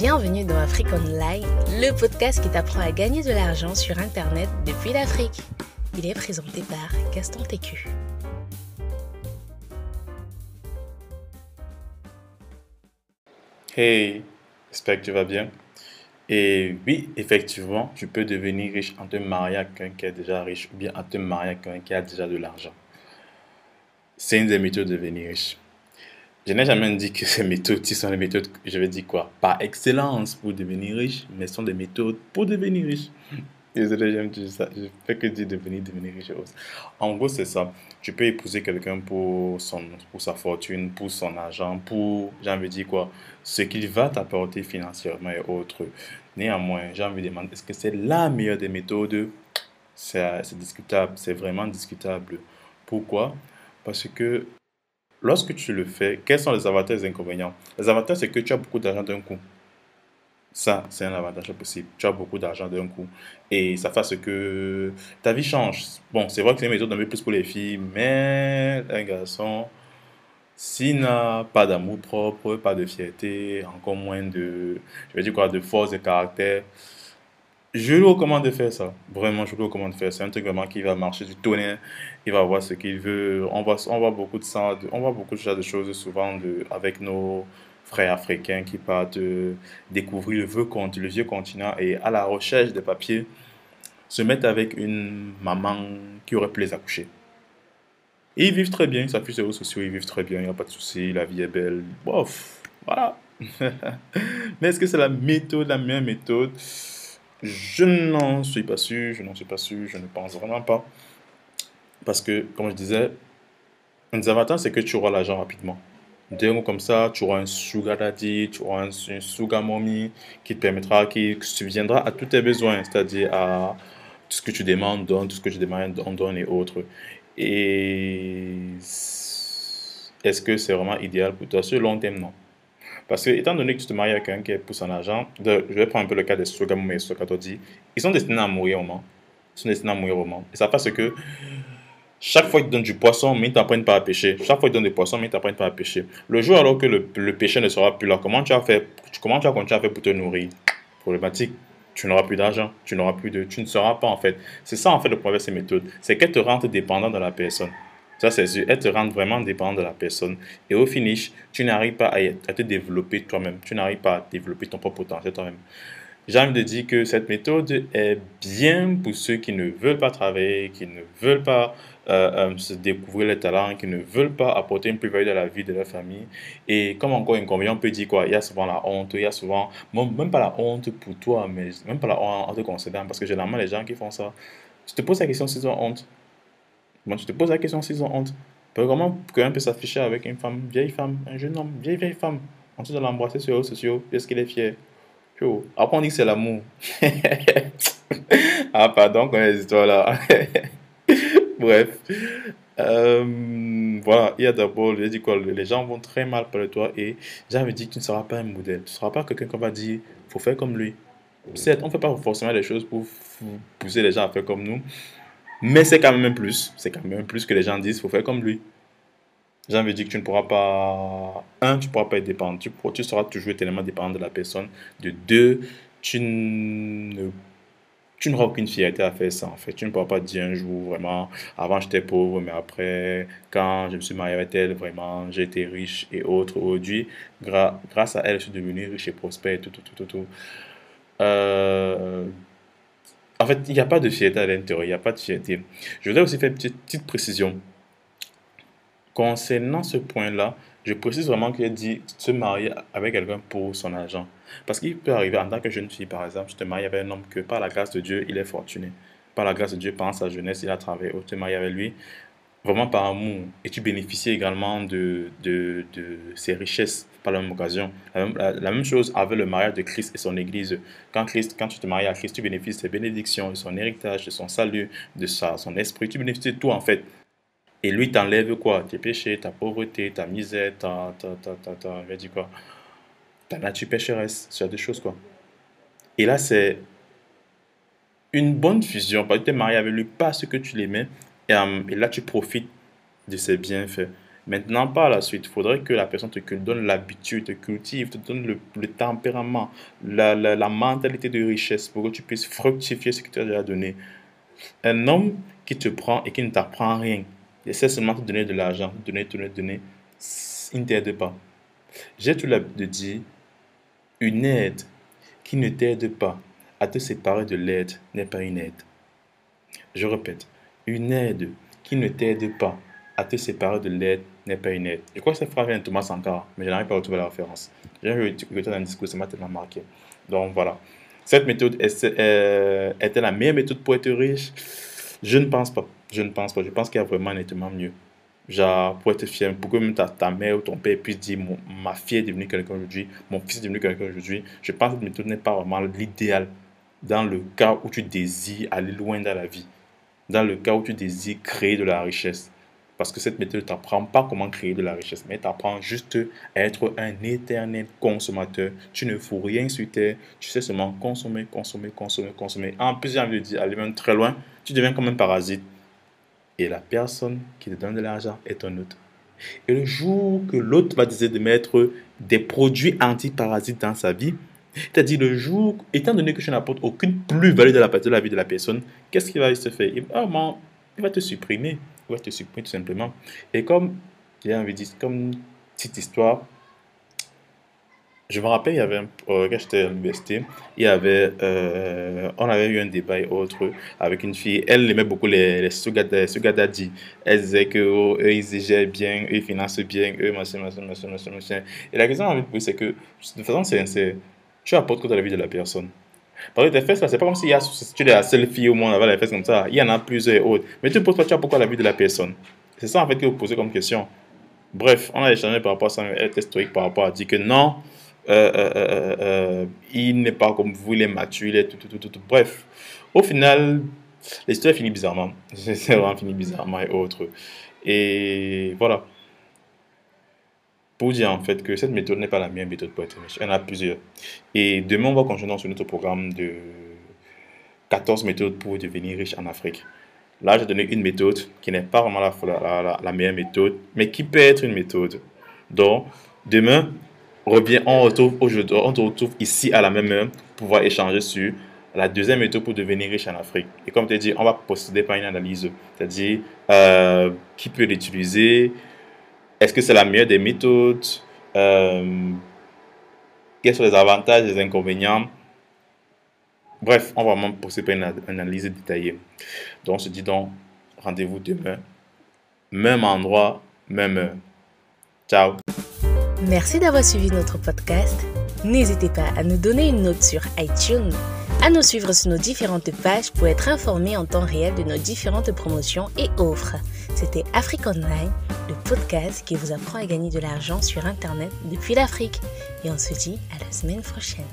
Bienvenue dans Afrique Online, le podcast qui t'apprend à gagner de l'argent sur Internet depuis l'Afrique. Il est présenté par Gaston Técu. Hey, j'espère que tu vas bien. Et oui, effectivement, tu peux devenir riche en te mariant avec quelqu'un qui est déjà riche ou bien en te mariant avec quelqu'un qui a déjà de l'argent. C'est une des méthodes de devenir riche. Je n'ai jamais dit que ces méthodes, ci sont les méthodes, je vais dire quoi, par excellence pour devenir riche, mais sont des méthodes pour devenir riche. Désolé, j'aime ça. Je fais que dire devenir, devenir riche. En gros, c'est ça. Tu peux épouser quelqu'un pour, son, pour sa fortune, pour son argent, pour, j'ai envie dire quoi, ce qu'il va t'apporter financièrement et autres. Néanmoins, j'ai envie de demander, est-ce que c'est la meilleure des méthodes? C'est discutable, c'est vraiment discutable. Pourquoi? Parce que lorsque tu le fais, quels sont les avantages et les inconvénients? Les avantages, c'est que tu as beaucoup d'argent d'un coup. Ça, c'est un avantage possible. Tu as beaucoup d'argent d'un coup. Et ça fait ce que ta vie change. Bon, c'est vrai que c'est une méthode plus pour les filles, mais un garçon, s'il n'a pas d'amour propre, pas de fierté, encore moins de, je vais dire quoi, de force de caractère, je lui recommande de faire ça. Vraiment, je lui recommande de faire ça. C'est un truc vraiment qui va marcher du tonnerre. Il va voir ce qu'il veut. On voit, on voit beaucoup de ça, on voit beaucoup de, de choses souvent de, avec nos, frères africains qui partent découvrir le vieux, le vieux continent et à la recherche des papiers se mettent avec une maman qui aurait pu les accoucher. Ils vivent très bien, ils s'affichent sur les réseaux sociaux, ils vivent très bien, il n'y a pas de souci, la vie est belle. Bof, voilà. Mais est-ce que c'est la méthode, la meilleure méthode? Je n'en suis pas sûr, je n'en suis pas sûr, je ne pense vraiment pas. Parce que, comme je disais, un des avantages, c'est que tu auras l'argent rapidement. D'un comme ça, tu auras un sugar daddy, tu auras un, sugar mommy qui te permettra, qui subviendra à tous tes besoins, c'est-à-dire à tout ce que tu demandes, donne, tout ce que tu demandes, on donne et autres. Et est-ce que c'est vraiment idéal pour toi Sur le long terme, non. Parce que, étant donné que tu te maries avec quelqu'un qui est pour son argent, je vais prendre un peu le cas des sugar mommy et daddy, ils sont destinés à mourir au moment. Ils sont destinés à mourir au moment. Et ça parce que chaque fois qu'ils donnent du poisson, mais ils t'apprennent pas à pêcher. Chaque fois qu'ils donnent des poissons, mais ils t'apprennent pas à pêcher. Le jour alors que le, le pêcher ne sera plus là, comment tu vas faire Comment tu vas continuer à faire pour te nourrir? Problématique. Tu n'auras plus d'argent, tu n'auras plus de, tu ne seras pas en fait. C'est ça en fait le problème de ces méthodes, c'est qu'elles te rendent dépendant de la personne. Ça c'est sûr, elles te rendent vraiment dépendant de la personne. Et au finish, tu n'arrives pas à, te développer toi-même. Tu n'arrives pas à développer ton propre potentiel toi-même. J'ai envie de dire que cette méthode est bien pour ceux qui ne veulent pas travailler, qui ne veulent pas euh, euh, se découvrir les talents, qui ne veulent pas apporter une plus-value à la vie de leur famille. Et comme encore inconvénient, on peut dire quoi? Il y a souvent la honte, il y a souvent, même pas la honte pour toi, mais même pas la honte en te considérant, parce que généralement, les gens qui font ça, tu te poses la question s'ils ont honte. Moi, tu te poses la question s'ils ont honte. Comment quelqu'un peut s'afficher avec une femme, vieille femme, un jeune homme, vieille, vieille femme, en train de l'embrasser sur les réseaux sociaux, est-ce qu'il est fier Après, on dit que c'est l'amour. ah, pardon, quand les histoires là. Bref. Euh, voilà, il y a d'abord, je dis quoi, les gens vont très mal de toi et de dire que tu ne seras pas un modèle. Tu ne seras pas quelqu'un qui va dire, faut faire comme lui. Certes, on ne fait pas forcément les choses pour pousser les gens à faire comme nous, mais c'est quand même un plus. C'est quand même un plus que les gens disent, faut faire comme lui. J'ai envie dire que tu ne pourras pas, un, tu ne pourras pas être dépendant. Tu, tu seras toujours tellement dépendant de la personne. De deux, tu ne tu n'auras aucune fierté à faire ça en fait. Tu ne pourras pas dire un jour vraiment, avant j'étais pauvre, mais après, quand je me suis marié avec elle, vraiment, été riche et autres. Aujourd'hui, grâce à elle, je suis devenu riche et prospère et tout, tout, tout, tout. tout. Euh, en fait, il n'y a pas de fierté à l'intérieur, il n'y a pas de fierté. Je voudrais aussi faire une petite, précision. Concernant ce point-là, je précise vraiment qu'il dit se marier avec quelqu'un pour son argent. Parce qu'il peut arriver en tant que jeune fille, par exemple, tu te maries avec un homme que par la grâce de Dieu, il est fortuné. Par la grâce de Dieu, pendant sa jeunesse, il a travaillé, tu te maries avec lui, vraiment par amour. Et tu bénéficies également de, de, de ses richesses par la même occasion. La même, chose avec le mariage de Christ et son Église. Quand, Christ, quand tu te maries à Christ, tu bénéficies de ses bénédictions, de son héritage, de son salut, de sa, son esprit. Tu bénéficies de tout en fait. Et lui t'enlève quoi? Tes péchés, ta pauvreté, ta misère, ta, ta, ta, ta, ta, je dire quoi? Ta nature pécheresse, ce genre de choses quoi. Et là, c'est une bonne fusion. Tu es marié avec lui parce que tu l'aimais. Et, et là, tu profites de ses bienfaits. Maintenant, par la suite, il faudrait que la personne te donne l'habitude, te cultive, te donne le, tempérament, la, la, mentalité de richesse pour que tu puisses fructifier ce que tu as déjà donné. Un homme qui te prend et qui ne t'apprend rien, il essaie seulement de te donner de l'argent, donner, donner, donner, il ne t'aide pas. J'ai tout l'habitude de dire, une aide qui ne t'aide pas à te séparer de l'aide n'est pas une aide. Je répète, une aide qui ne t'aide pas à te séparer de l'aide n'est pas une aide. Je crois que cette phrase vient de Thomas Sankara, mais je n'arrive pas à retrouver la référence. J'ai écouté dans un discours, ça m'a tellement marqué. Donc voilà. Cette méthode euh, est-elle la meilleure méthode pour être riche? Je ne pense pas. Je ne pense pas. Je pense qu'il y a vraiment nettement mieux. Genre, pour être fier, pour que même ta, ta mère ou ton père puisse dire ma fille est devenue quelqu'un aujourd'hui, mon fils est devenu quelqu'un aujourd'hui. Je pense que cette méthode n'est pas vraiment l'idéal dans le cas où tu désires aller loin dans la vie, dans le cas où tu désires créer de la richesse. Parce que cette méthode ne t'apprend pas comment créer de la richesse, mais t'apprend juste à être un éternel consommateur. Tu ne fous rien sur terre, tu sais seulement consommer, consommer, consommer, consommer. En plus, j'ai envie de dire, aller même très loin, tu deviens comme un parasite. Et la personne qui te donne de l'argent est un autre. Et le jour que l'autre va décider de mettre des produits anti-parasites dans sa vie, c'est-à-dire le jour, étant donné que je n'apporte aucune plus-value de la, de la vie de la personne, qu'est-ce qui va se faire? Il, il va te supprimer. Il va te supprimer tout simplement. Et comme, j'ai envie de dire, comme petite histoire, je me rappelle, il y avait, euh, quand j'étais à l'université, il y avait, euh, on avait eu un débat et autre avec une fille. Elle aimait beaucoup les, les sugar, daddy. Elle disait que oh, eux, ils gèrent bien, eux, ils financent bien, eux, machin, machin, machin, machin, machin. Et la question, envie de poser, c'est que, de façon sincère, tu apportes quoi dans la vie de la personne? Parce que tes fesses, là, c'est pas comme si tu es la seule fille au monde avoir les fesses comme ça. Il y en a plusieurs autres. Mais tu poses pas, tu apportes quoi la vie de la personne? C'est ça, en fait, que vous posez comme question. Bref, on a échangé par rapport à ça, elle était stoïque par rapport à dire que non, euh, euh, euh, il n'est pas comme vous, il est mature, il est tout, tout, tout, tout. Bref, au final, l'histoire finit bizarrement. C'est vraiment fini bizarrement et autres. Et voilà pour dire en fait que cette méthode n'est pas la meilleure méthode pour être riche. Il y en a plusieurs. Et demain, on va continuer sur notre programme de 14 méthodes pour devenir riche en Afrique. Là, j'ai donné une méthode qui n'est pas vraiment la, la, meilleure méthode, mais qui peut être une méthode. Donc, demain, on, retrouve, on se retrouve ici à la même heure pour pouvoir échanger sur la deuxième méthode pour devenir riche en Afrique. Et comme tu dit, on va procéder par une analyse, c'est-à-dire euh, qui peut l'utiliser, est-ce que c'est la meilleure des méthodes? Euh, Quels sont les avantages les inconvénients? Bref, on va vraiment procéder une analyse détaillée. Donc, on se dit donc, rendez-vous demain. Même endroit, même heure. Ciao. Merci d'avoir suivi notre podcast. N'hésitez pas à nous donner une note sur iTunes, à nous suivre sur nos différentes pages pour être informé en temps réel de nos différentes promotions et offres. C'était Afrique Online, le podcast qui vous apprend à gagner de l'argent sur Internet depuis l'Afrique. Et on se dit à la semaine prochaine.